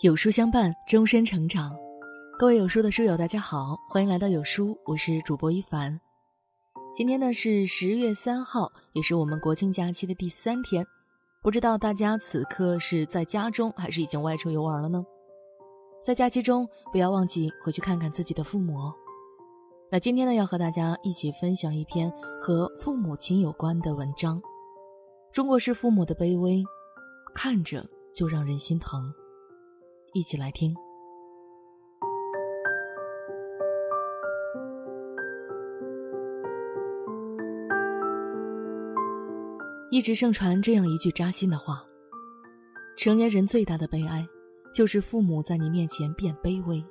有书相伴，终身成长。各位有书的书友，大家好，欢迎来到有书，我是主播一凡。今天呢是十月三号，也是我们国庆假期的第三天。不知道大家此刻是在家中，还是已经外出游玩了呢？在假期中，不要忘记回去看看自己的父母哦。那今天呢，要和大家一起分享一篇和父母亲有关的文章。中国式父母的卑微，看着就让人心疼。一起来听。一直盛传这样一句扎心的话：成年人最大的悲哀，就是父母在你面前变卑微。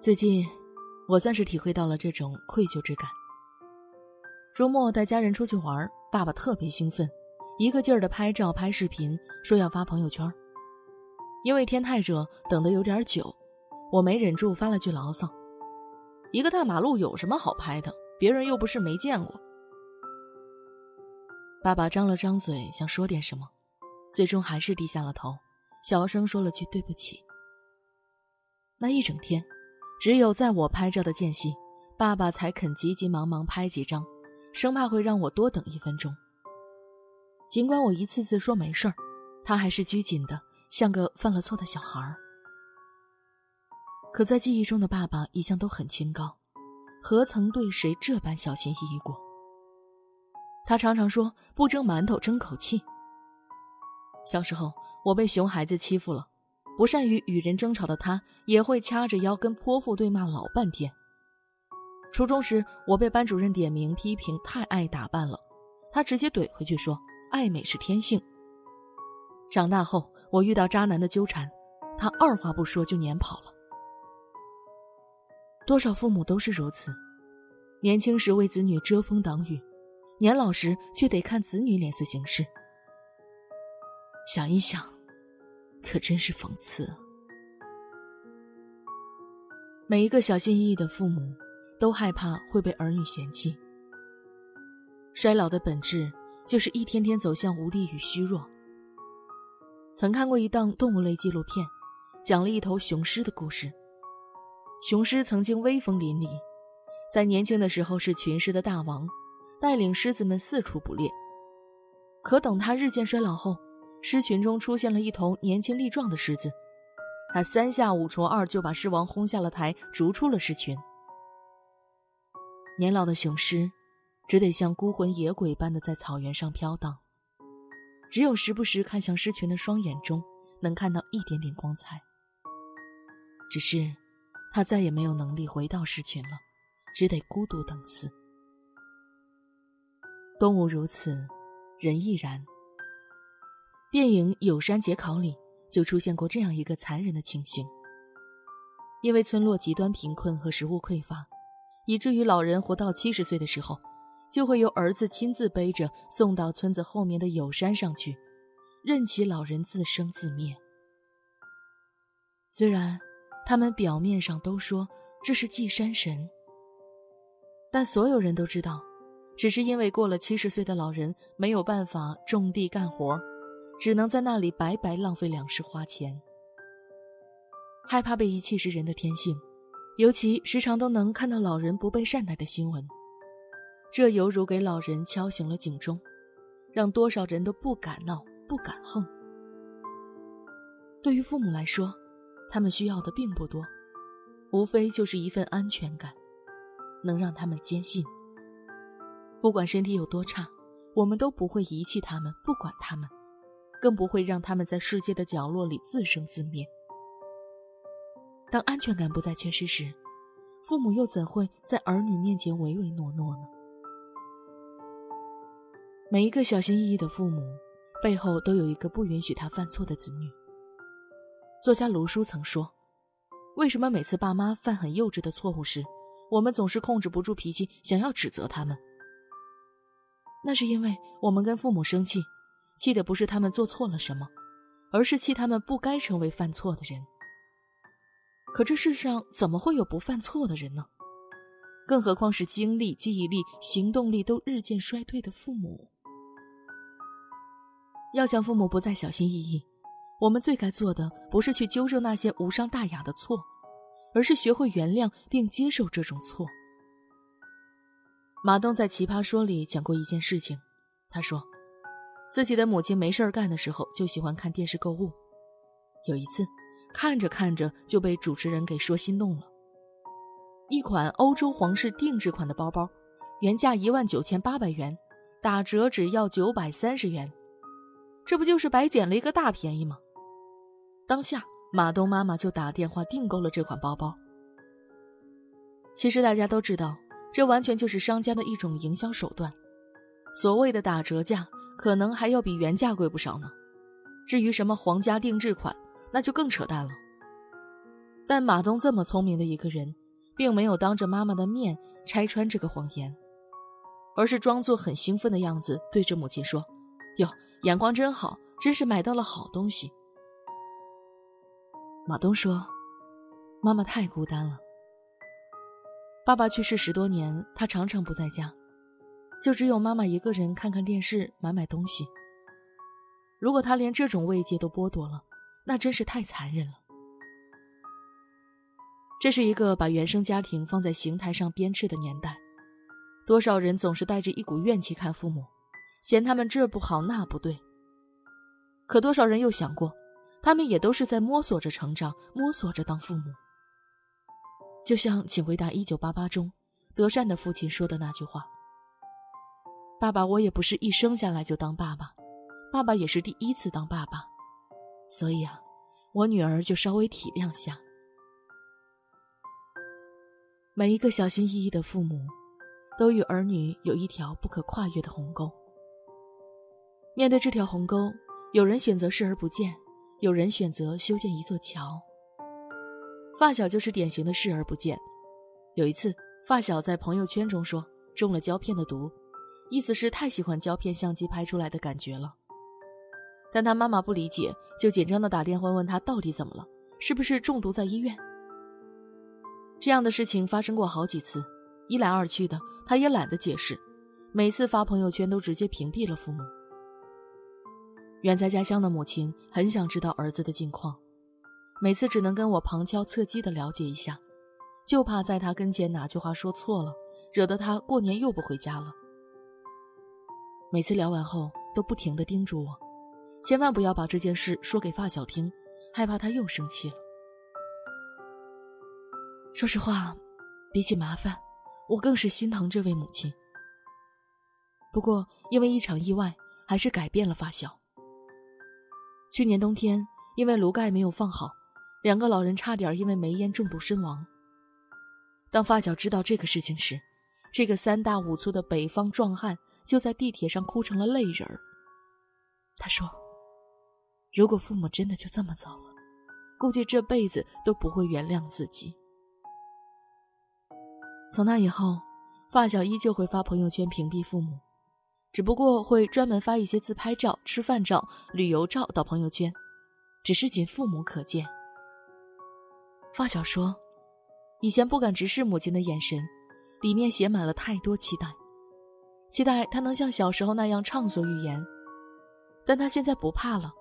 最近，我算是体会到了这种愧疚之感。周末带家人出去玩，爸爸特别兴奋，一个劲儿的拍照拍视频，说要发朋友圈。因为天太热，等得有点久，我没忍住发了句牢骚：“一个大马路有什么好拍的？别人又不是没见过。”爸爸张了张嘴想说点什么，最终还是低下了头，小声说了句“对不起”。那一整天，只有在我拍照的间隙，爸爸才肯急急忙忙拍几张，生怕会让我多等一分钟。尽管我一次次说没事儿，他还是拘谨的。像个犯了错的小孩儿，可在记忆中的爸爸一向都很清高，何曾对谁这般小心翼翼过？他常常说“不蒸馒头争口气”。小时候，我被熊孩子欺负了，不善于与人争吵的他也会掐着腰跟泼妇对骂老半天。初中时，我被班主任点名批评太爱打扮了，他直接怼回去说：“爱美是天性。”长大后。我遇到渣男的纠缠，他二话不说就撵跑了。多少父母都是如此，年轻时为子女遮风挡雨，年老时却得看子女脸色行事。想一想，可真是讽刺。每一个小心翼翼的父母，都害怕会被儿女嫌弃。衰老的本质，就是一天天走向无力与虚弱。曾看过一档动物类纪录片，讲了一头雄狮的故事。雄狮曾经威风凛凛，在年轻的时候是群狮的大王，带领狮子们四处捕猎。可等他日渐衰老后，狮群中出现了一头年轻力壮的狮子，他三下五除二就把狮王轰下了台，逐出了狮群。年老的雄狮，只得像孤魂野鬼般的在草原上飘荡。只有时不时看向狮群的双眼中，能看到一点点光彩。只是，他再也没有能力回到狮群了，只得孤独等死。动物如此，人亦然。电影《有山节考》里就出现过这样一个残忍的情形：因为村落极端贫困和食物匮乏，以至于老人活到七十岁的时候。就会由儿子亲自背着送到村子后面的有山上去，任其老人自生自灭。虽然他们表面上都说这是祭山神，但所有人都知道，只是因为过了七十岁的老人没有办法种地干活，只能在那里白白浪费粮食花钱。害怕被遗弃是人的天性，尤其时常都能看到老人不被善待的新闻。这犹如给老人敲醒了警钟，让多少人都不敢闹、不敢横。对于父母来说，他们需要的并不多，无非就是一份安全感，能让他们坚信，不管身体有多差，我们都不会遗弃他们、不管他们，更不会让他们在世界的角落里自生自灭。当安全感不再缺失时，父母又怎会在儿女面前唯唯诺诺呢？每一个小心翼翼的父母，背后都有一个不允许他犯错的子女。作家卢叔曾说：“为什么每次爸妈犯很幼稚的错误时，我们总是控制不住脾气，想要指责他们？那是因为我们跟父母生气，气的不是他们做错了什么，而是气他们不该成为犯错的人。可这世上怎么会有不犯错的人呢？更何况是精力、记忆力、行动力都日渐衰退的父母。”要想父母不再小心翼翼，我们最该做的不是去纠正那些无伤大雅的错，而是学会原谅并接受这种错。马东在《奇葩说》里讲过一件事情，他说，自己的母亲没事儿干的时候就喜欢看电视购物，有一次，看着看着就被主持人给说心动了。一款欧洲皇室定制款的包包，原价一万九千八百元，打折只要九百三十元，这不就是白捡了一个大便宜吗？当下，马东妈妈就打电话订购了这款包包。其实大家都知道，这完全就是商家的一种营销手段。所谓的打折价，可能还要比原价贵不少呢。至于什么皇家定制款，那就更扯淡了。但马东这么聪明的一个人。并没有当着妈妈的面拆穿这个谎言，而是装作很兴奋的样子，对着母亲说：“哟，眼光真好，真是买到了好东西。”马东说：“妈妈太孤单了，爸爸去世十多年，他常常不在家，就只有妈妈一个人看看电视、买买东西。如果他连这种慰藉都剥夺了，那真是太残忍了。”这是一个把原生家庭放在刑台上鞭笞的年代，多少人总是带着一股怨气看父母，嫌他们这不好那不对。可多少人又想过，他们也都是在摸索着成长，摸索着当父母。就像《请回答一九八八》中，德善的父亲说的那句话：“爸爸，我也不是一生下来就当爸爸，爸爸也是第一次当爸爸，所以啊，我女儿就稍微体谅下。”每一个小心翼翼的父母，都与儿女有一条不可跨越的鸿沟。面对这条鸿沟，有人选择视而不见，有人选择修建一座桥。发小就是典型的视而不见。有一次，发小在朋友圈中说中了胶片的毒，意思是太喜欢胶片相机拍出来的感觉了。但他妈妈不理解，就紧张的打电话问他到底怎么了，是不是中毒在医院？这样的事情发生过好几次，一来二去的，他也懒得解释，每次发朋友圈都直接屏蔽了父母。远在家乡的母亲很想知道儿子的近况，每次只能跟我旁敲侧击的了解一下，就怕在他跟前哪句话说错了，惹得他过年又不回家了。每次聊完后，都不停的叮嘱我，千万不要把这件事说给发小听，害怕他又生气了。说实话，比起麻烦，我更是心疼这位母亲。不过，因为一场意外，还是改变了发小。去年冬天，因为炉盖没有放好，两个老人差点因为煤烟中毒身亡。当发小知道这个事情时，这个三大五粗的北方壮汉就在地铁上哭成了泪人儿。他说：“如果父母真的就这么走了，估计这辈子都不会原谅自己。”从那以后，发小依旧会发朋友圈屏蔽父母，只不过会专门发一些自拍照、吃饭照、旅游照到朋友圈，只是仅父母可见。发小说，以前不敢直视母亲的眼神，里面写满了太多期待，期待他能像小时候那样畅所欲言，但他现在不怕了，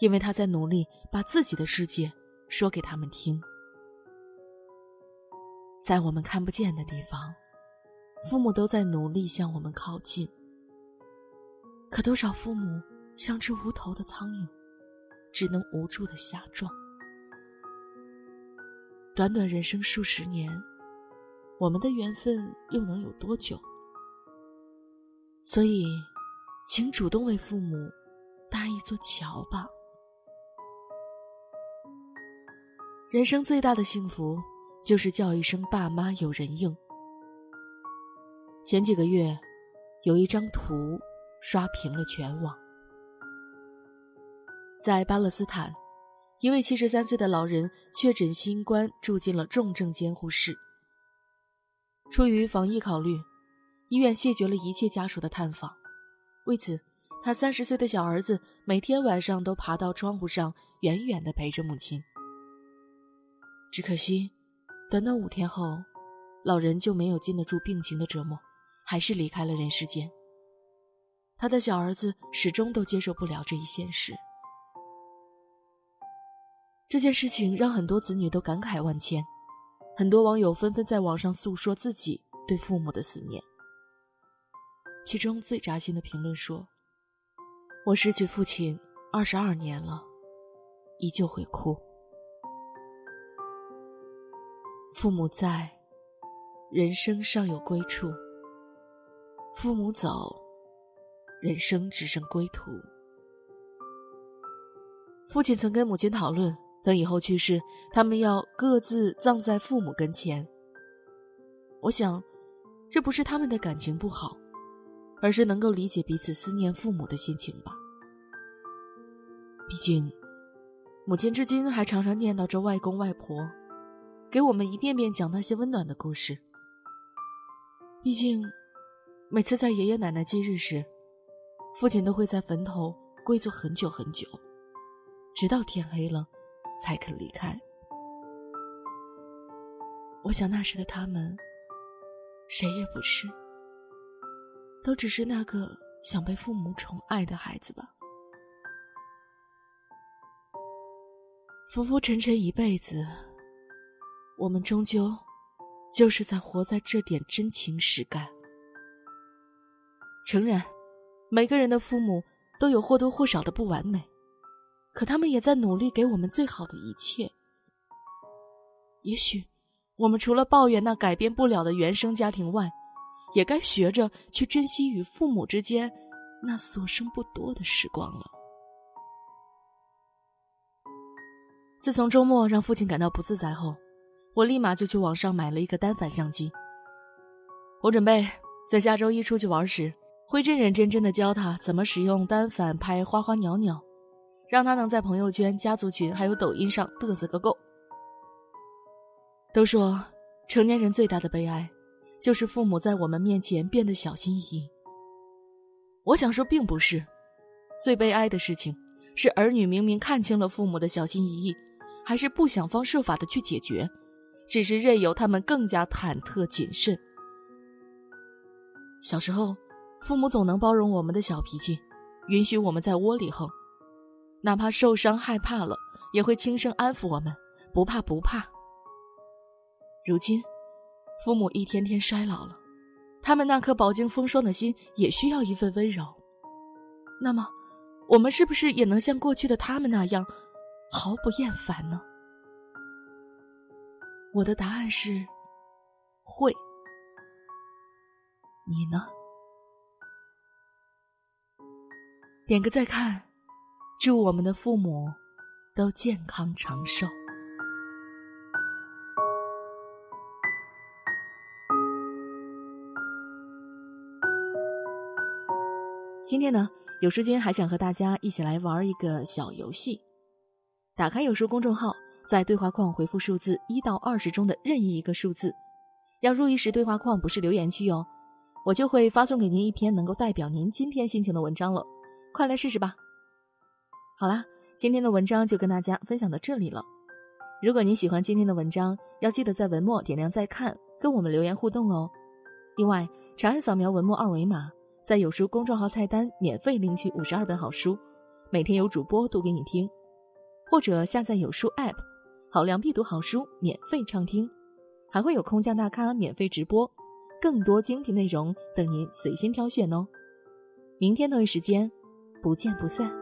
因为他在努力把自己的世界说给他们听。在我们看不见的地方，父母都在努力向我们靠近。可多少父母像只无头的苍蝇，只能无助的瞎撞。短短人生数十年，我们的缘分又能有多久？所以，请主动为父母搭一座桥吧。人生最大的幸福。就是叫一声爸妈有人应。前几个月，有一张图刷屏了全网。在巴勒斯坦，一位七十三岁的老人确诊新冠，住进了重症监护室。出于防疫考虑，医院谢绝了一切家属的探访。为此，他三十岁的小儿子每天晚上都爬到窗户上，远远的陪着母亲。只可惜。短短五天后，老人就没有禁得住病情的折磨，还是离开了人世间。他的小儿子始终都接受不了这一现实。这件事情让很多子女都感慨万千，很多网友纷纷在网上诉说自己对父母的思念。其中最扎心的评论说：“我失去父亲二十二年了，依旧会哭。父母在，人生尚有归处；父母走，人生只剩归途。”父亲曾跟母亲讨论。等以后去世，他们要各自葬在父母跟前。我想，这不是他们的感情不好，而是能够理解彼此思念父母的心情吧。毕竟，母亲至今还常常念叨着外公外婆，给我们一遍遍讲那些温暖的故事。毕竟，每次在爷爷奶奶忌日时，父亲都会在坟头跪坐很久很久，直到天黑了。才肯离开。我想那时的他们，谁也不是，都只是那个想被父母宠爱的孩子吧。浮浮沉沉一辈子，我们终究就是在活在这点真情实感。诚然，每个人的父母都有或多或少的不完美。可他们也在努力给我们最好的一切。也许，我们除了抱怨那改变不了的原生家庭外，也该学着去珍惜与父母之间那所剩不多的时光了。自从周末让父亲感到不自在后，我立马就去网上买了一个单反相机。我准备在下周一出去玩时，会认认真真的教他怎么使用单反拍花花鸟鸟。让他能在朋友圈、家族群还有抖音上嘚瑟个够。都说成年人最大的悲哀，就是父母在我们面前变得小心翼翼。我想说，并不是，最悲哀的事情是儿女明明看清了父母的小心翼翼，还是不想方设法的去解决，只是任由他们更加忐忑谨慎。小时候，父母总能包容我们的小脾气，允许我们在窝里横。哪怕受伤害怕了，也会轻声安抚我们，不怕不怕。如今，父母一天天衰老了，他们那颗饱经风霜的心也需要一份温柔。那么，我们是不是也能像过去的他们那样，毫不厌烦呢？我的答案是，会。你呢？点个再看。祝我们的父母都健康长寿。今天呢，有书君还想和大家一起来玩一个小游戏。打开有书公众号，在对话框回复数字一到二十中的任意一个数字。要注意时，对话框不是留言区哦，我就会发送给您一篇能够代表您今天心情的文章了。快来试试吧！好啦，今天的文章就跟大家分享到这里了。如果您喜欢今天的文章，要记得在文末点亮再看，跟我们留言互动哦。另外，长按扫描文末二维码，在有书公众号菜单免费领取五十二本好书，每天有主播读给你听，或者下载有书 App，好量必读好书免费畅听，还会有空降大咖免费直播，更多精品内容等您随心挑选哦。明天同一时间，不见不散。